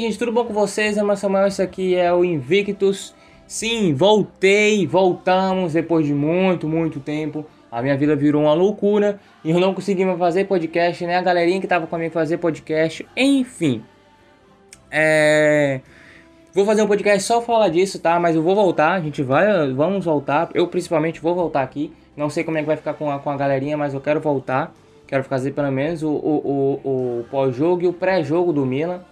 Gente, tudo bom com vocês? É Samuel, isso aqui é o Invictus. Sim, voltei, voltamos depois de muito, muito tempo. A minha vida virou uma loucura e eu não consegui mais fazer podcast, né? A galerinha que tava comigo fazer podcast, enfim. É... Vou fazer um podcast só falar disso, tá? Mas eu vou voltar, a gente vai, vamos voltar. Eu principalmente vou voltar aqui. Não sei como é que vai ficar com a, com a galerinha, mas eu quero voltar. Quero fazer pelo menos o, o, o, o pós-jogo e o pré-jogo do Milan.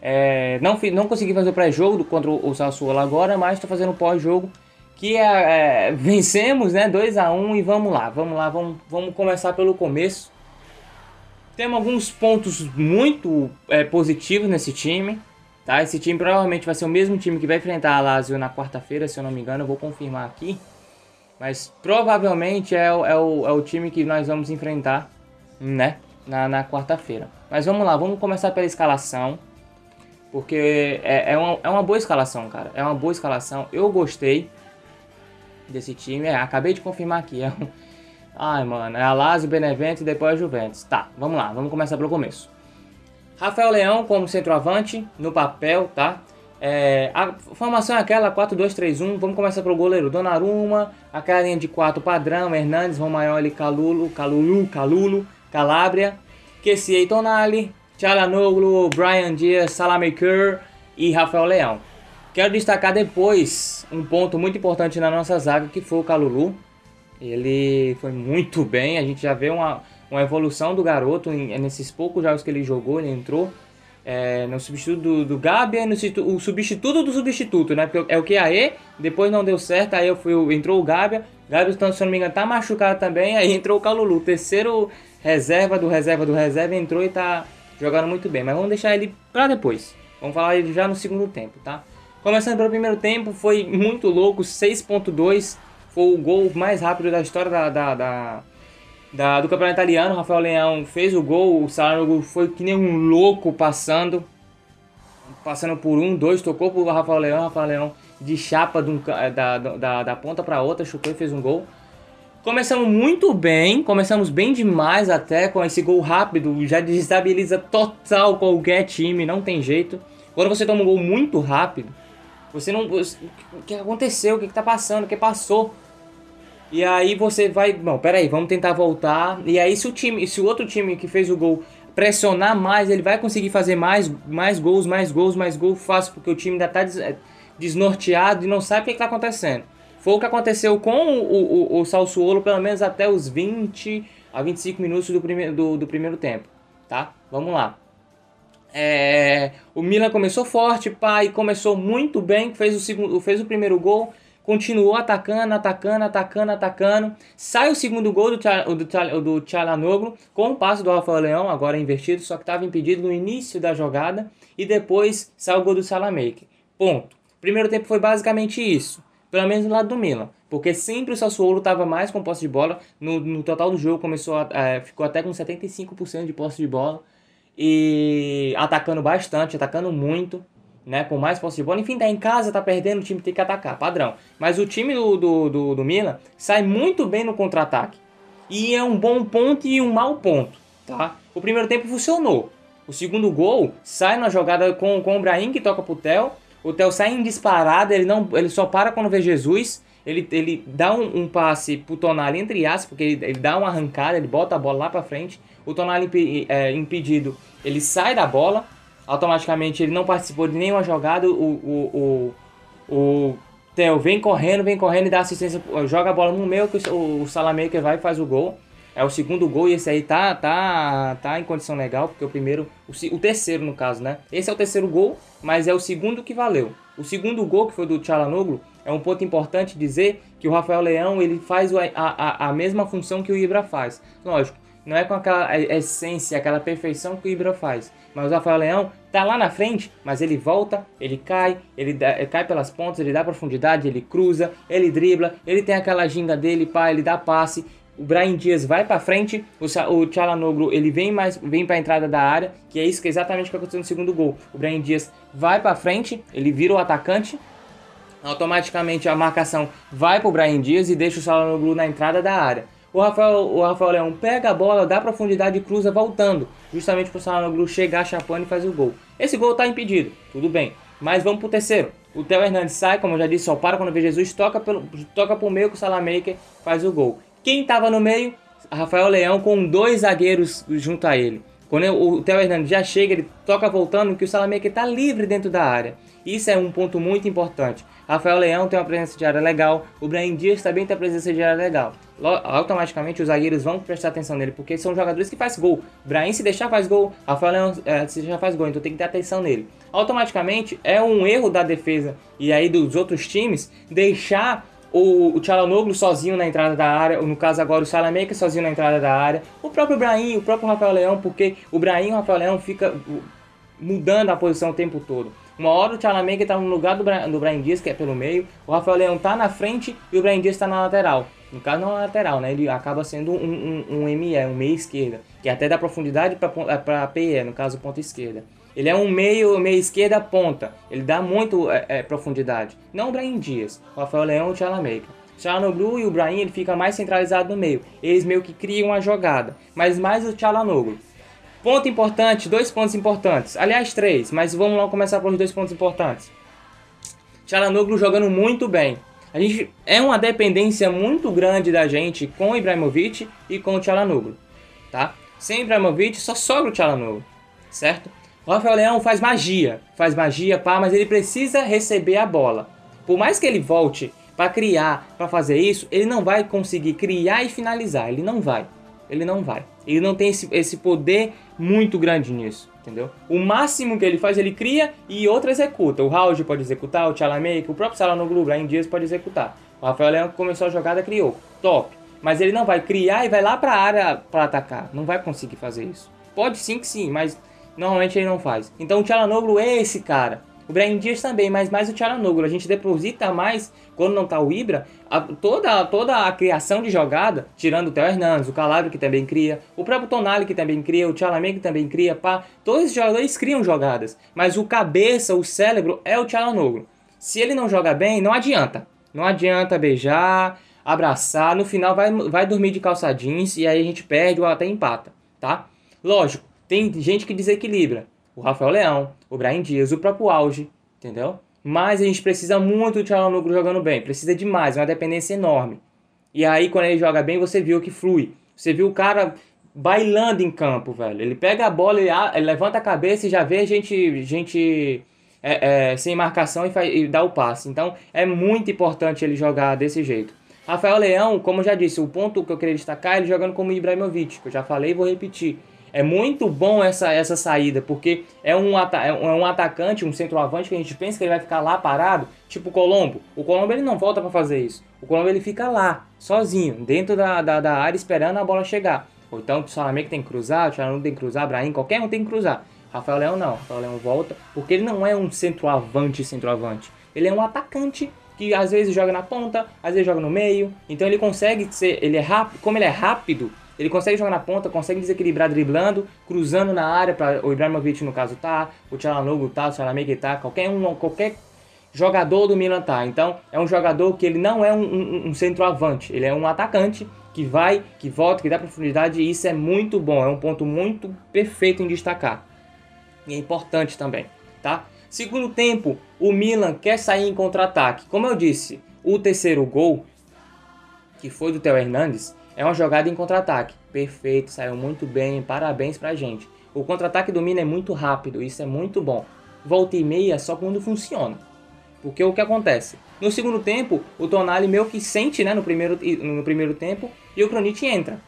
É, não, não consegui fazer o pré-jogo contra o Sassuolo agora, mas estou fazendo o pós-jogo. Que é, é, vencemos, né? 2 a 1 e vamos lá, vamos lá, vamos, vamos começar pelo começo. Temos alguns pontos muito é, positivos nesse time. Tá? Esse time provavelmente vai ser o mesmo time que vai enfrentar a Lazio na quarta-feira, se eu não me engano, eu vou confirmar aqui. Mas provavelmente é, o, é, o, é o time que nós vamos enfrentar, né? Na, na quarta-feira. Mas vamos lá, vamos começar pela escalação. Porque é, é, uma, é uma boa escalação, cara. É uma boa escalação. Eu gostei desse time. É, acabei de confirmar aqui. É um... Ai, mano. É a Lazio, Benevento e depois a Juventus. Tá, vamos lá. Vamos começar pelo começo. Rafael Leão como centroavante no papel, tá? É, a formação é aquela 4-2-3-1. Vamos começar pelo goleiro Donnarumma, aquela linha de 4 padrão, Hernandes, Romaioli, Calulo, Calulu, Calulo, Calabria, Kessie Tonali, Tchalanoglu, Brian Dias, Salamaker e Rafael Leão. Quero destacar depois um ponto muito importante na nossa zaga que foi o Calulu. Ele foi muito bem, a gente já vê uma, uma evolução do garoto nesses poucos jogos que ele jogou, ele entrou é, no substituto do, do Gabi, no, o substituto do substituto, né? Porque é o QAE, depois não deu certo, aí eu fui, entrou o Gabi, Gabi, se não me engano, tá machucado também, aí entrou o Calulu, terceiro reserva do reserva do reserva, entrou e tá jogando muito bem, mas vamos deixar ele para depois. Vamos falar ele já no segundo tempo, tá? Começando pelo primeiro tempo, foi muito louco, 6.2, foi o gol mais rápido da história da, da, da, da do campeonato italiano. Rafael Leão fez o gol, o Salarno foi que nem um louco passando, passando por um, dois, tocou pro Rafael Leão, Rafael Leão de chapa de um, da, da, da ponta para outra, chutou e fez um gol. Começamos muito bem, começamos bem demais até com esse gol rápido, já desestabiliza total qualquer time, não tem jeito. Quando você toma um gol muito rápido, você não. O que aconteceu? O que, está passando? O que passou? E aí você vai. Bom, peraí, vamos tentar voltar. E aí, se o time, se o outro time que fez o gol pressionar mais, ele vai conseguir fazer mais, mais gols, mais gols, mais gols fácil, porque o time ainda está desnorteado e não sabe o que está acontecendo. Foi o que aconteceu com o, o, o Salsuolo, pelo menos até os 20 a 25 minutos do primeiro, do, do primeiro tempo. Tá? Vamos lá. É, o Milan começou forte, pai, começou muito bem, fez o, segundo, fez o primeiro gol, continuou atacando, atacando, atacando, atacando. Sai o segundo gol do, do, do Tchalanoglu com o passo do Rafael Leão, agora invertido, só que estava impedido no início da jogada. E depois sai o gol do Salamaker. Ponto. Primeiro tempo foi basicamente isso. Pelo menos do lado do Milan. Porque sempre o Sassuolo estava mais com posse de bola. No, no total do jogo começou a, é, ficou até com 75% de posse de bola. E atacando bastante, atacando muito. Né, com mais posse de bola. Enfim, tá em casa, tá perdendo, o time tem que atacar, padrão. Mas o time do, do, do, do Milan sai muito bem no contra-ataque. E é um bom ponto e um mau ponto, tá? O primeiro tempo funcionou. O segundo gol sai na jogada com, com o Brahim que toca pro Theo. O Theo sai em disparada, ele, não, ele só para quando vê Jesus. Ele, ele dá um, um passe pro Tonali, entre aspas, porque ele, ele dá uma arrancada, ele bota a bola lá pra frente. O Tonali é, impedido, ele sai da bola. Automaticamente ele não participou de nenhuma jogada. O, o, o, o Theo vem correndo, vem correndo e dá assistência. Joga a bola no meio que o, o Salamaker vai e faz o gol. É o segundo gol e esse aí tá, tá, tá em condição legal, porque o primeiro, o, o, terceiro no caso, né? Esse é o terceiro gol, mas é o segundo que valeu. O segundo gol, que foi do Tchalanoglu, é um ponto importante dizer que o Rafael Leão ele faz a, a, a mesma função que o Ibra faz. Lógico, não é com aquela essência, aquela perfeição que o Ibra faz. Mas o Rafael Leão tá lá na frente, mas ele volta, ele cai, ele, dá, ele cai pelas pontas, ele dá profundidade, ele cruza, ele dribla, ele tem aquela ginga dele, pá, ele dá passe o Brian Dias vai para frente, o, o Tchalanoglu ele vem mais vem para a entrada da área, que é isso que é exatamente o que aconteceu no segundo gol. O Brian Dias vai para frente, ele vira o atacante, automaticamente a marcação vai para o Brian Dias e deixa o Tchalanoglu na entrada da área. O Rafael, o Rafael Leão pega a bola, dá profundidade e cruza voltando, justamente para o Salanoglu chegar chapando e fazer o gol. Esse gol está impedido, tudo bem. Mas vamos pro terceiro. O Theo Hernandes sai, como eu já disse, só para quando vê Jesus, toca, pelo, toca pro meio que o Salamaker faz o gol. Quem estava no meio? Rafael Leão com dois zagueiros junto a ele. Quando o Theo Hernandes já chega, ele toca voltando que o Salamaker está livre dentro da área. Isso é um ponto muito importante. Rafael Leão tem uma presença de área legal, o Brian Dias também tem uma presença de área legal. Automaticamente os zagueiros vão prestar atenção nele, porque são jogadores que faz gol. Brian se deixar faz gol, Rafael Leão é, se deixar faz gol, então tem que ter atenção nele. Automaticamente é um erro da defesa e aí dos outros times deixar o, o Tchalanoglu sozinho na entrada da área, no caso agora o Salamaker sozinho na entrada da área, o próprio Brahim, o próprio Rafael Leão, porque o Brahim e o Rafael Leão fica mudando a posição o tempo todo. Uma hora o Tchalamega está no lugar do, Bra do Brian Dias, que é pelo meio, o Rafael Leão está na frente e o Brian Dias está na lateral. No caso, não é lateral, né? Ele acaba sendo um, um, um ME, um meia esquerda, que até dá profundidade para PE, no caso, ponta esquerda. Ele é um meio, meia esquerda ponta. Ele dá muito é, é, profundidade. Não o Brian Dias, o Rafael Leão e o Tchalamega. O Tchalanoglu e o Brahim ele fica mais centralizado no meio. Eles meio que criam a jogada, mas mais o Tchalanoglu. Ponto importante, dois pontos importantes. Aliás, três, mas vamos lá começar pelos dois pontos importantes. Tchalanoglu jogando muito bem. A gente é uma dependência muito grande da gente com o Ibrahimovic e com o Tchalanoglu, tá? Sem Ibrahimovic só sobra o Tchalanoglu, certo? O Rafael Leão faz magia, faz magia, pá, mas ele precisa receber a bola. Por mais que ele volte para criar, para fazer isso, ele não vai conseguir criar e finalizar, ele não vai. Ele não vai. Ele não tem esse, esse poder muito grande nisso, entendeu? O máximo que ele faz, ele cria e outro executa. O Raul pode executar, o Tchalamake, o próprio Salanoglu, o Brian Dias pode executar. O Rafael Leão começou a jogada, criou. Top. Mas ele não vai criar e vai lá para a área para atacar. Não vai conseguir fazer isso. Pode sim que sim, mas normalmente ele não faz. Então o Tchalanoglu é esse cara. O Brian Dias também, mas mais o Tcharanoglu. A gente deposita mais, quando não tá o Ibra, a, toda, toda a criação de jogada, tirando o Theo Hernandes, o Calabro que também cria, o próprio Tonali que também cria, o Tchalamé que também cria, pá. Todos esses jogadores criam jogadas, mas o cabeça, o cérebro é o Tcharanoglu. Se ele não joga bem, não adianta. Não adianta beijar, abraçar, no final vai, vai dormir de calça jeans e aí a gente perde ou até empata, tá? Lógico, tem gente que desequilibra o Rafael Leão, o Brian Dias, o próprio Auge, entendeu? Mas a gente precisa muito do Tchalanoglu jogando bem, precisa demais, é uma dependência enorme. E aí quando ele joga bem, você viu que flui. Você viu o cara bailando em campo, velho. Ele pega a bola, ele, ele levanta a cabeça e já vê gente, gente é, é, sem marcação e, faz, e dá o passe. Então é muito importante ele jogar desse jeito. Rafael Leão, como eu já disse, o ponto que eu queria destacar é ele jogando como Ibrahimovic, que eu já falei e vou repetir. É muito bom essa, essa saída, porque é um, é um atacante, um centroavante que a gente pensa que ele vai ficar lá parado, tipo o Colombo. O Colombo ele não volta para fazer isso. O Colombo ele fica lá, sozinho, dentro da, da, da área, esperando a bola chegar. Ou então o Salamé tem que cruzar, o Tcharandu tem que cruzar, Brahim, qualquer um tem que cruzar. Rafael Leão não, Rafael Leão volta, porque ele não é um centroavante, centroavante. Ele é um atacante que às vezes joga na ponta, às vezes joga no meio. Então ele consegue ser, ele é rápido, como ele é rápido, ele consegue jogar na ponta, consegue desequilibrar driblando, cruzando na área para o Ibrahimovic no caso tá, o Tchalanoglu tá, o Tchalamege tá, qualquer um, qualquer jogador do Milan tá. Então é um jogador que ele não é um, um, um centroavante, ele é um atacante que vai, que volta, que dá profundidade e isso é muito bom, é um ponto muito perfeito em destacar. E é importante também, tá? Segundo tempo, o Milan quer sair em contra-ataque. Como eu disse, o terceiro gol, que foi do Theo Hernandes, é uma jogada em contra-ataque. Perfeito, saiu muito bem, parabéns pra gente. O contra-ataque do Mina é muito rápido, isso é muito bom. Volta e meia só quando funciona. Porque o que acontece? No segundo tempo, o Tonali meio que sente né, no, primeiro, no primeiro tempo e o Kronit entra.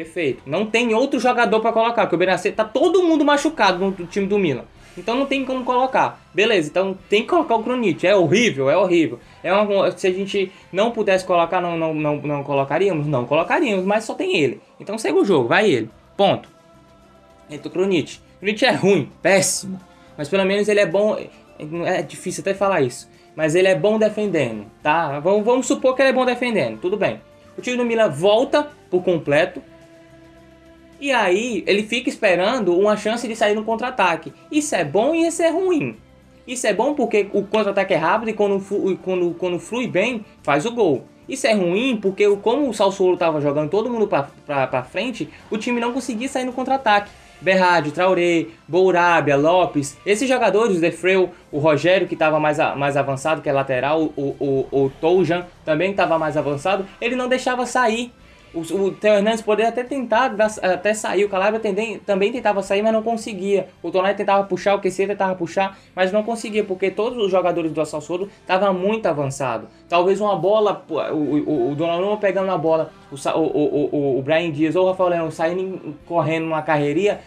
Perfeito. Não tem outro jogador para colocar, porque o Benacer tá todo mundo machucado no time do Milan. Então não tem como colocar. Beleza, então tem que colocar o Cronite. É horrível, é horrível. É uma, se a gente não pudesse colocar, não, não, não, não colocaríamos? Não colocaríamos, mas só tem ele. Então segue o jogo, vai ele. Ponto. Entra o. O Cronite é ruim, péssimo. Mas pelo menos ele é bom. É difícil até falar isso. Mas ele é bom defendendo, tá? Vamos, vamos supor que ele é bom defendendo, tudo bem. O time do Milan volta por completo e aí ele fica esperando uma chance de sair no contra-ataque. Isso é bom e isso é ruim. Isso é bom porque o contra-ataque é rápido e quando, quando, quando flui bem, faz o gol. Isso é ruim porque como o Salsolo estava jogando todo mundo para frente, o time não conseguia sair no contra-ataque. Berradi, Traoré, Bourabia, Lopes, esses jogadores, o Defreu, o Rogério, que estava mais, mais avançado, que é lateral, o, o, o Toujan também estava mais avançado, ele não deixava sair. O, o Theo Hernandes poderia até tentar até sair, o Calabria também, tentava sair, mas não conseguia. O Tonai tentava puxar, o QC tentava puxar, mas não conseguia, porque todos os jogadores do Assalsoro estavam muito avançados. Talvez uma bola, o, o, o Donnarumma pegando a bola, o, o, o, o Brian Dias ou o Rafael Leão saindo correndo numa carreirinha,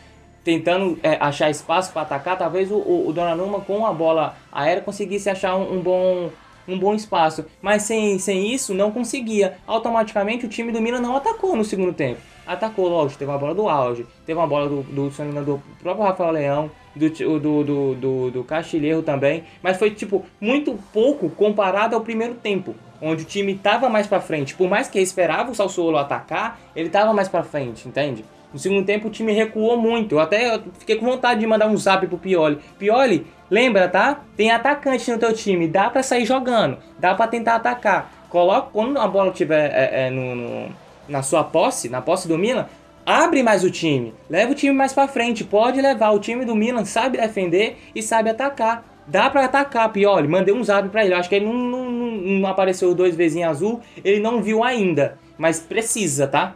tentando é, achar espaço para atacar, talvez o, o, o Donnarumma com a bola aérea conseguisse achar um, um bom um bom espaço. Mas sem, sem isso, não conseguia. Automaticamente, o time do Milan não atacou no segundo tempo. Atacou, lógico, teve uma bola do auge, teve uma bola do, do, do, do próprio Rafael Leão, do, do, do, do, do Castilheiro também, mas foi tipo muito pouco comparado ao primeiro tempo, onde o time estava mais para frente. Por mais que esperava o Salsolo atacar, ele estava mais para frente, entende? No segundo tempo o time recuou muito. Eu até fiquei com vontade de mandar um zap pro Pioli. Pioli, Lembra, tá? Tem atacante no teu time, dá para sair jogando, dá para tentar atacar. Coloca quando a bola estiver é, é, no, no, na sua posse, na posse do Milan, abre mais o time, leva o time mais para frente, pode levar. O time do Milan sabe defender e sabe atacar. Dá para atacar, Pioli. Mandei um zap para ele. Acho que ele não, não, não apareceu dois vezes em azul. Ele não viu ainda. Mas precisa, tá?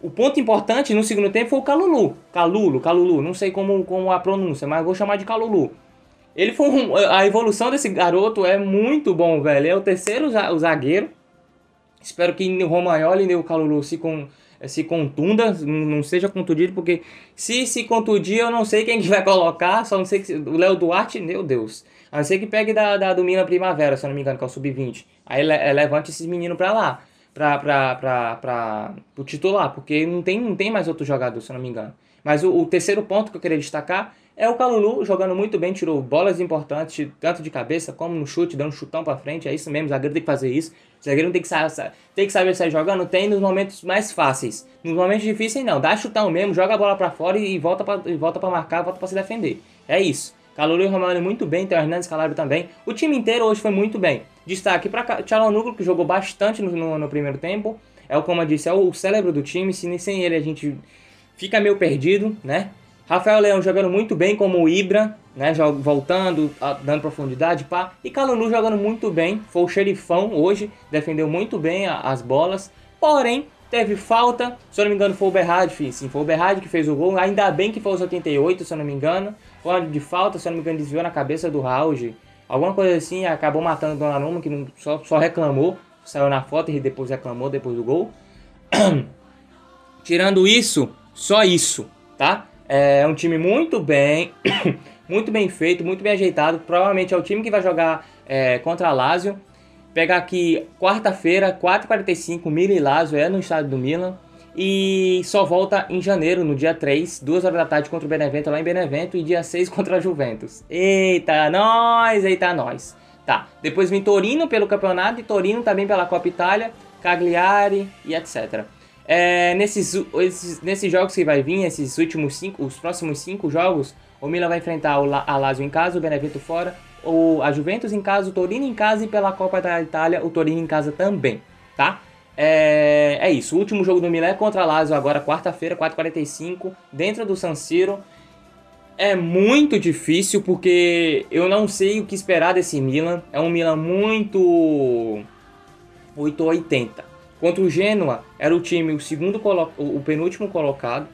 O ponto importante no segundo tempo foi o Calulu. Calulu, Calulu. Não sei como, como a pronúncia, mas vou chamar de Calulu. Ele foi um, a evolução desse garoto é muito bom, velho. É o terceiro zagueiro. Espero que o Romagnoli e o Calulu se, com, se contunda, não seja contundido, porque se se contundir, eu não sei quem que vai colocar, só não sei que o Léo Duarte, meu Deus. A não ser que pegue da, da do Milan Primavera, se eu não me engano, que é o sub-20. Aí le, levante esses meninos pra lá, pra, pro titular, porque não tem, não tem mais outro jogador, se não me engano. Mas o, o terceiro ponto que eu queria destacar é o Calulu jogando muito bem, tirou bolas importantes, tanto de cabeça como no chute, dando um chutão pra frente. É isso mesmo, o zagueiro tem que fazer isso. O zagueiro tem que, tem que saber sair jogando, tem nos momentos mais fáceis. Nos momentos difíceis, não. Dá chutão mesmo, joga a bola pra fora e, volta pra marcar, volta pra se defender. É isso. Calulu e Romano muito bem, tem o Hernandes Calabro também. O time inteiro hoje foi muito bem. Destaque para Tchalonoglu, que jogou bastante no, no, no, primeiro tempo. É o, como eu disse, é o cérebro do time. Se, sem ele a gente fica meio perdido, né? Rafael Leão jogando muito bem como o Ibra, né, voltando, dando profundidade, pá. E Calulu jogando muito bem, foi o xerifão hoje, defendeu muito bem as bolas. Porém, teve falta, se eu não me engano foi o Berrad, sim, foi o Berrad que fez o gol. Ainda bem que foi os 88, se eu não me engano. Foi de falta, se eu não me engano, desviou na cabeça do Raul. Alguma coisa assim, acabou matando o Donnarumma, que não, só, só reclamou. Saiu na foto e depois reclamou depois do gol. Tirando isso, só isso, tá? É um time muito bem, muito bem feito, muito bem ajeitado. Provavelmente é o time que vai jogar é, contra a Lazio. Pegar aqui quarta-feira, 4h45, Milan e Lazio é no estádio do Milan. E só volta em janeiro, no dia 3, 2 horas da tarde contra o Benevento lá em Benevento e dia 6 contra a Juventus. Eita, nós, eita, nós. Tá, depois vem Torino pelo campeonato e Torino também pela Copa Itália, Cagliari e etc. É, nesses, esses, nesses jogos que vai vir, esses últimos cinco, os próximos cinco jogos, o Milan vai enfrentar o a Lazio em casa, o Benevento fora, o, a Juventus em casa, o Torino em casa e pela Copa da Itália, o Torino em casa também, tá? É, é isso, o último jogo do Milan é contra a Lazio agora, quarta-feira, 4h45, dentro do San Siro. É muito difícil porque eu não sei o que esperar desse Milan. É um Milan muito 880. Contra o Genoa, era o time, o segundo o penúltimo colocado.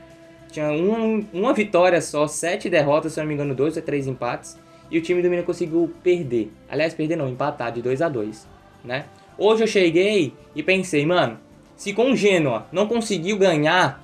Tinha um, uma vitória só, sete derrotas, se não me engano, dois ou três empates. E o time do Milan conseguiu perder. Aliás, perder não, empatar de 2 a 2 né? Hoje eu cheguei e pensei, mano, se com o Genoa não conseguiu ganhar,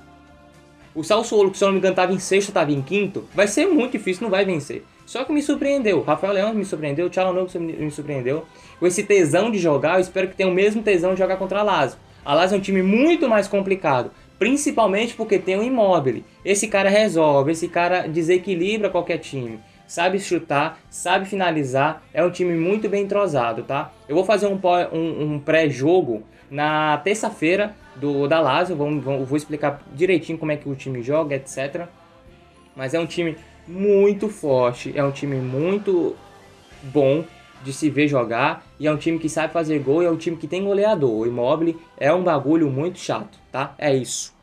o Salsolo, que se eu não me engano estava em sexto, estava em quinto, vai ser muito difícil, não vai vencer. Só que me surpreendeu. Rafael Leão me surpreendeu, o Tchalanogo me surpreendeu. Com esse tesão de jogar, eu espero que tenha o mesmo tesão de jogar contra a Lazio. A Lazio é um time muito mais complicado, principalmente porque tem o Immobile. Esse cara resolve, esse cara desequilibra qualquer time. Sabe chutar, sabe finalizar, é um time muito bem entrosado, tá? Eu vou fazer um, um, um pré-jogo na terça-feira do da Lazio, vou, vou, vou explicar direitinho como é que o time joga, etc. Mas é um time muito forte, é um time muito bom, de se ver jogar e é um time que sabe fazer gol e é um time que tem goleador. O Immobile é um bagulho muito chato, tá? É isso.